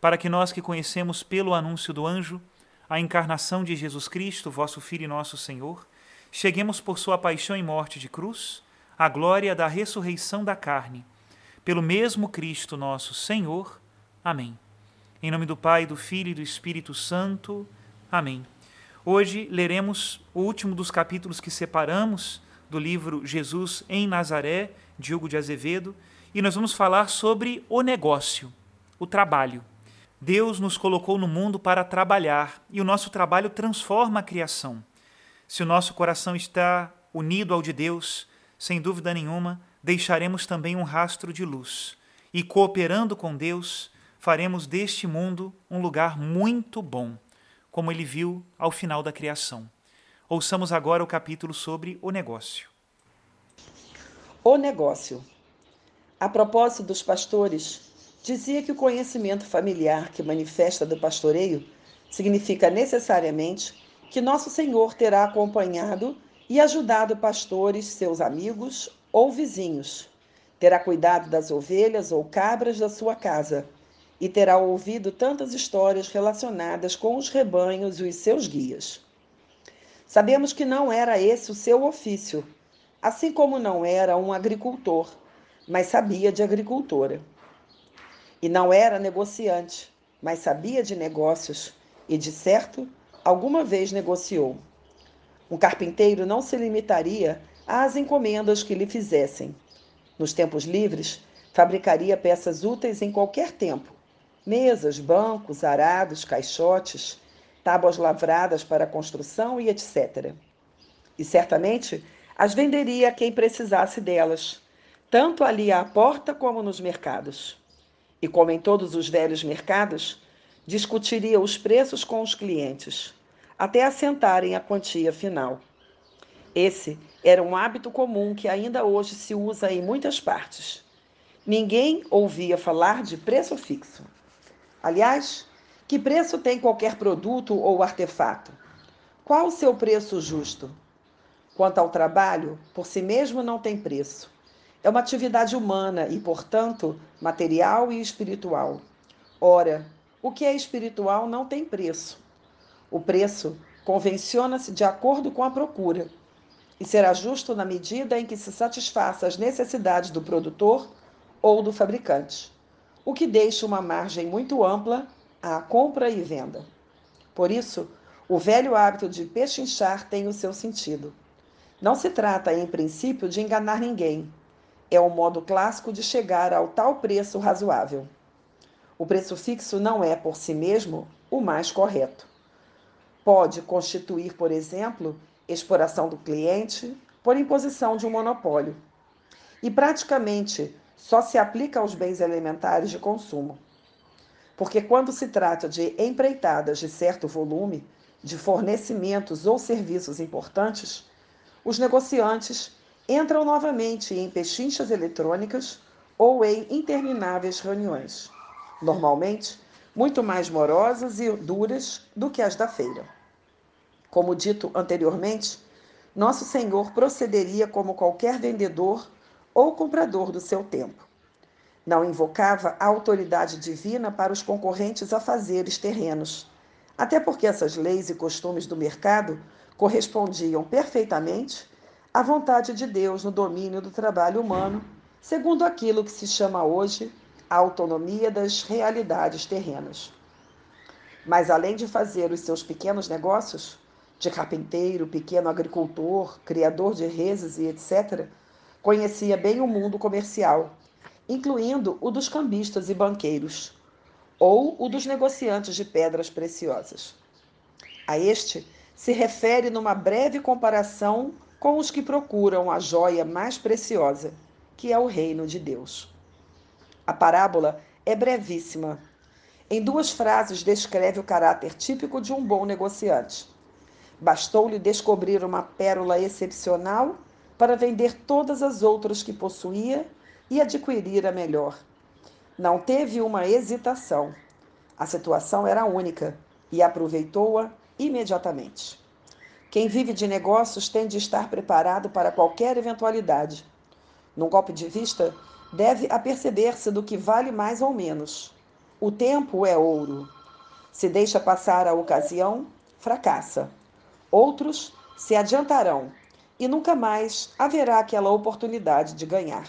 para que nós que conhecemos pelo anúncio do anjo a encarnação de Jesus Cristo, vosso Filho e nosso Senhor, cheguemos por sua paixão e morte de cruz à glória da ressurreição da carne. Pelo mesmo Cristo nosso Senhor. Amém. Em nome do Pai, do Filho e do Espírito Santo. Amém. Hoje leremos o último dos capítulos que separamos do livro Jesus em Nazaré, de Hugo de Azevedo, e nós vamos falar sobre o negócio, o trabalho. Deus nos colocou no mundo para trabalhar e o nosso trabalho transforma a criação. Se o nosso coração está unido ao de Deus, sem dúvida nenhuma, deixaremos também um rastro de luz e, cooperando com Deus, faremos deste mundo um lugar muito bom, como ele viu ao final da criação. Ouçamos agora o capítulo sobre o negócio. O negócio. A propósito dos pastores, dizia que o conhecimento familiar que manifesta do pastoreio significa necessariamente que Nosso Senhor terá acompanhado e ajudado pastores, seus amigos ou vizinhos, terá cuidado das ovelhas ou cabras da sua casa e terá ouvido tantas histórias relacionadas com os rebanhos e os seus guias. Sabemos que não era esse o seu ofício, assim como não era um agricultor, mas sabia de agricultura. E não era negociante, mas sabia de negócios e, de certo, alguma vez negociou. Um carpinteiro não se limitaria às encomendas que lhe fizessem. Nos tempos livres, fabricaria peças úteis em qualquer tempo: mesas, bancos, arados, caixotes, tábuas lavradas para construção e etc. E certamente as venderia a quem precisasse delas, tanto ali à porta como nos mercados e, como em todos os velhos mercados, discutiria os preços com os clientes, até assentarem a quantia final. Esse era um hábito comum que ainda hoje se usa em muitas partes. Ninguém ouvia falar de preço fixo. Aliás, que preço tem qualquer produto ou artefato? Qual o seu preço justo? Quanto ao trabalho, por si mesmo não tem preço. É uma atividade humana e, portanto, material e espiritual. Ora, o que é espiritual não tem preço. O preço convenciona-se de acordo com a procura e será justo na medida em que se satisfaça as necessidades do produtor ou do fabricante, o que deixa uma margem muito ampla à compra e venda. Por isso, o velho hábito de pechinchar tem o seu sentido. Não se trata, em princípio, de enganar ninguém, é o modo clássico de chegar ao tal preço razoável. O preço fixo não é, por si mesmo, o mais correto. Pode constituir, por exemplo, exploração do cliente por imposição de um monopólio. E praticamente só se aplica aos bens elementares de consumo. Porque quando se trata de empreitadas de certo volume, de fornecimentos ou serviços importantes, os negociantes entram novamente em pechinchas eletrônicas ou em intermináveis reuniões, normalmente muito mais morosas e duras do que as da feira. Como dito anteriormente, nosso Senhor procederia como qualquer vendedor ou comprador do seu tempo. Não invocava a autoridade divina para os concorrentes afazeres terrenos, até porque essas leis e costumes do mercado correspondiam perfeitamente à vontade de Deus no domínio do trabalho humano, segundo aquilo que se chama hoje a autonomia das realidades terrenas. Mas além de fazer os seus pequenos negócios, de carpinteiro, pequeno agricultor, criador de reses e etc., conhecia bem o mundo comercial, incluindo o dos cambistas e banqueiros, ou o dos negociantes de pedras preciosas. A este se refere numa breve comparação com os que procuram a joia mais preciosa, que é o reino de Deus. A parábola é brevíssima. Em duas frases descreve o caráter típico de um bom negociante. Bastou-lhe descobrir uma pérola excepcional para vender todas as outras que possuía e adquirir a melhor. Não teve uma hesitação. A situação era única e aproveitou-a imediatamente. Quem vive de negócios tem de estar preparado para qualquer eventualidade. Num golpe de vista, deve aperceber-se do que vale mais ou menos. O tempo é ouro. Se deixa passar a ocasião, fracassa. Outros se adiantarão e nunca mais haverá aquela oportunidade de ganhar.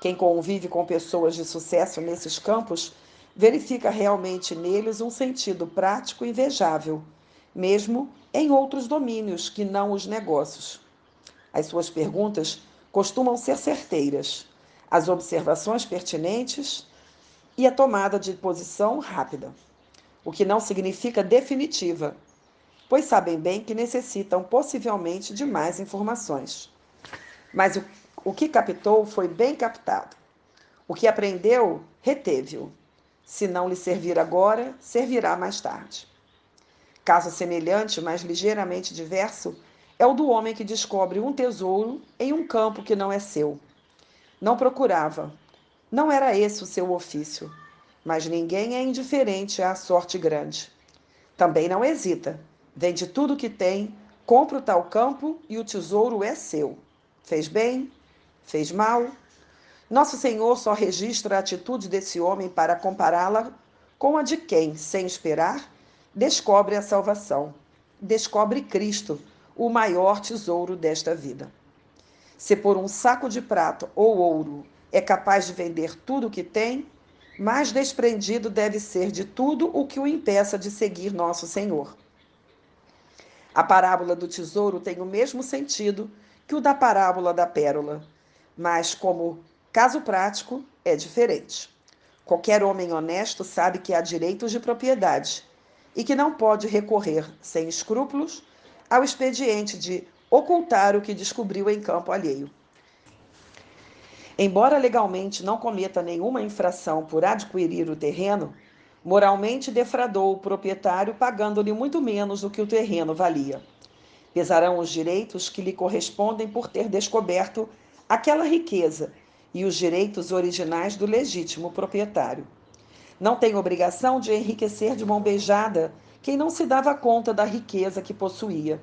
Quem convive com pessoas de sucesso nesses campos verifica realmente neles um sentido prático invejável, mesmo em outros domínios que não os negócios. As suas perguntas costumam ser certeiras, as observações pertinentes e a tomada de posição rápida, o que não significa definitiva, pois sabem bem que necessitam possivelmente de mais informações. Mas o, o que captou foi bem captado. O que aprendeu, reteve-o. Se não lhe servir agora, servirá mais tarde. Caso semelhante, mas ligeiramente diverso, é o do homem que descobre um tesouro em um campo que não é seu. Não procurava, não era esse o seu ofício, mas ninguém é indiferente à sorte grande. Também não hesita, Vende tudo o que tem, compra o tal campo e o tesouro é seu. Fez bem? Fez mal? Nosso Senhor só registra a atitude desse homem para compará-la com a de quem, sem esperar, descobre a salvação, descobre Cristo, o maior tesouro desta vida. Se por um saco de prata ou ouro é capaz de vender tudo o que tem, mais desprendido deve ser de tudo o que o impeça de seguir nosso Senhor. A parábola do tesouro tem o mesmo sentido que o da parábola da pérola, mas, como caso prático, é diferente. Qualquer homem honesto sabe que há direitos de propriedade e que não pode recorrer, sem escrúpulos, ao expediente de ocultar o que descobriu em campo alheio. Embora legalmente não cometa nenhuma infração por adquirir o terreno, Moralmente defradou o proprietário, pagando-lhe muito menos do que o terreno valia. Pesarão os direitos que lhe correspondem por ter descoberto aquela riqueza e os direitos originais do legítimo proprietário. Não tem obrigação de enriquecer de mão beijada quem não se dava conta da riqueza que possuía.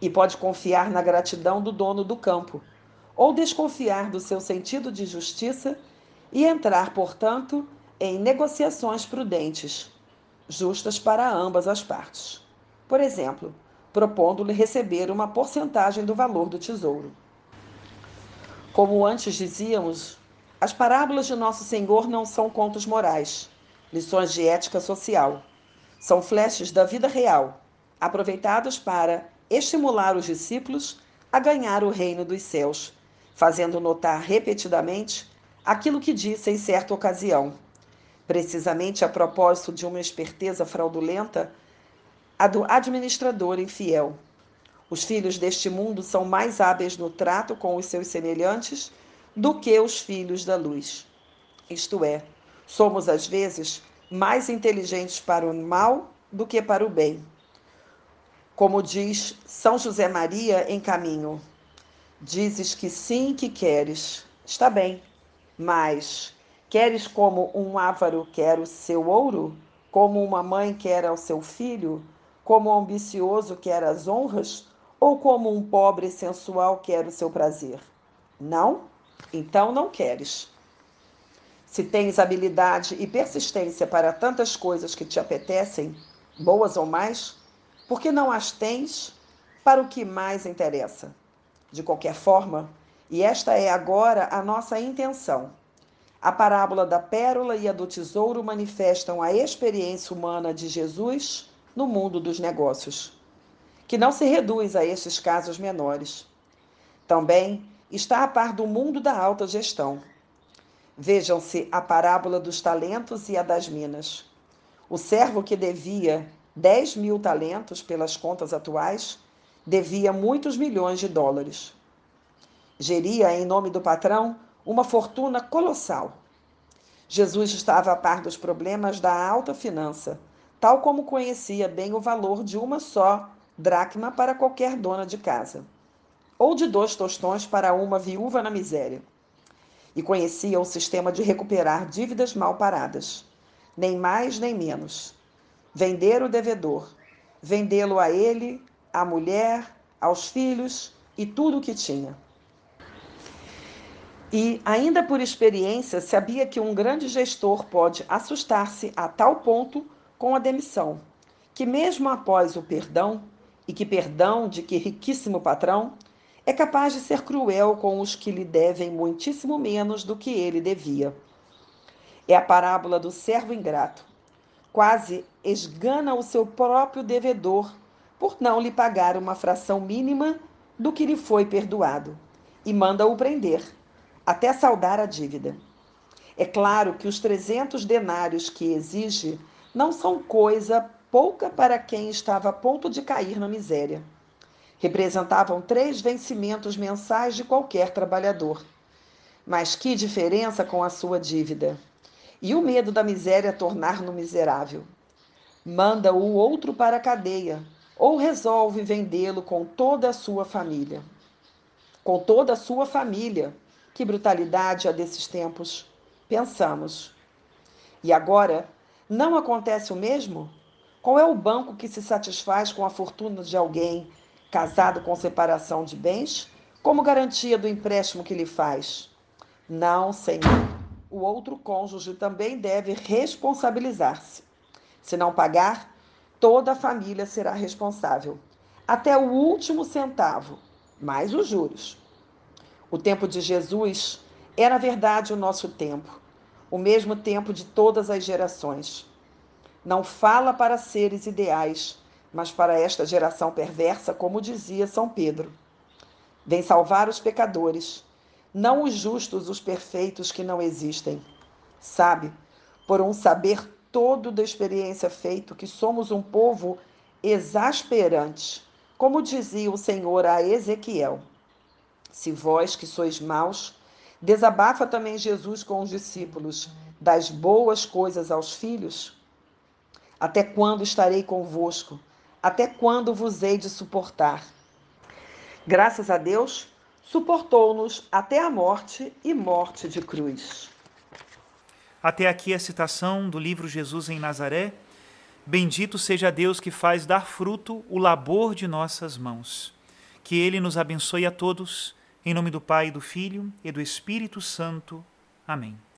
E pode confiar na gratidão do dono do campo, ou desconfiar do seu sentido de justiça e entrar, portanto, em negociações prudentes, justas para ambas as partes. Por exemplo, propondo-lhe receber uma porcentagem do valor do tesouro. Como antes dizíamos, as parábolas de Nosso Senhor não são contos morais, lições de ética social. São flashes da vida real, aproveitados para estimular os discípulos a ganhar o reino dos céus, fazendo notar repetidamente aquilo que disse em certa ocasião precisamente a propósito de uma esperteza fraudulenta, a do administrador infiel. Os filhos deste mundo são mais hábeis no trato com os seus semelhantes do que os filhos da luz. Isto é, somos às vezes mais inteligentes para o mal do que para o bem. Como diz São José Maria em caminho, dizes que sim que queres, está bem, mas Queres como um ávaro quer o seu ouro? Como uma mãe quer ao seu filho? como um ambicioso quer as honras ou como um pobre sensual quer o seu prazer? Não? Então não queres. Se tens habilidade e persistência para tantas coisas que te apetecem, boas ou mais, por que não as tens para o que mais interessa? De qualquer forma, e esta é agora a nossa intenção. A parábola da pérola e a do tesouro manifestam a experiência humana de Jesus no mundo dos negócios, que não se reduz a estes casos menores. Também está a par do mundo da alta gestão. Vejam-se a parábola dos talentos e a das minas. O servo que devia 10 mil talentos pelas contas atuais devia muitos milhões de dólares. Geria, em nome do patrão, uma fortuna colossal. Jesus estava a par dos problemas da alta finança, tal como conhecia bem o valor de uma só dracma para qualquer dona de casa, ou de dois tostões para uma viúva na miséria. E conhecia o sistema de recuperar dívidas mal paradas, nem mais nem menos. Vender o devedor, vendê-lo a ele, à mulher, aos filhos e tudo o que tinha. E, ainda por experiência, sabia que um grande gestor pode assustar-se a tal ponto com a demissão, que mesmo após o perdão, e que perdão de que riquíssimo patrão, é capaz de ser cruel com os que lhe devem muitíssimo menos do que ele devia. É a parábola do servo ingrato. Quase esgana o seu próprio devedor por não lhe pagar uma fração mínima do que lhe foi perdoado e manda-o prender, até saldar a dívida. É claro que os 300 denários que exige não são coisa pouca para quem estava a ponto de cair na miséria. Representavam três vencimentos mensais de qualquer trabalhador. Mas que diferença com a sua dívida! E o medo da miséria tornar-no miserável. Manda o outro para a cadeia, ou resolve vendê-lo com toda a sua família. Com toda a sua família. Que brutalidade a desses tempos! Pensamos. E agora não acontece o mesmo? Qual é o banco que se satisfaz com a fortuna de alguém casado com separação de bens como garantia do empréstimo que lhe faz? Não, Senhor. O outro cônjuge também deve responsabilizar-se. Se não pagar, toda a família será responsável, até o último centavo, mais os juros. O tempo de Jesus é, na verdade, o nosso tempo o mesmo tempo de todas as gerações. Não fala para seres ideais, mas para esta geração perversa, como dizia São Pedro. Vem salvar os pecadores, não os justos, os perfeitos que não existem. Sabe, por um saber todo da experiência feito, que somos um povo exasperante, como dizia o Senhor a Ezequiel. Se vós que sois maus, Desabafa também Jesus com os discípulos das boas coisas aos filhos? Até quando estarei convosco? Até quando vos hei de suportar? Graças a Deus, suportou-nos até a morte e morte de cruz. Até aqui a citação do livro Jesus em Nazaré. Bendito seja Deus que faz dar fruto o labor de nossas mãos. Que Ele nos abençoe a todos em nome do Pai, do Filho e do Espírito Santo. Amém.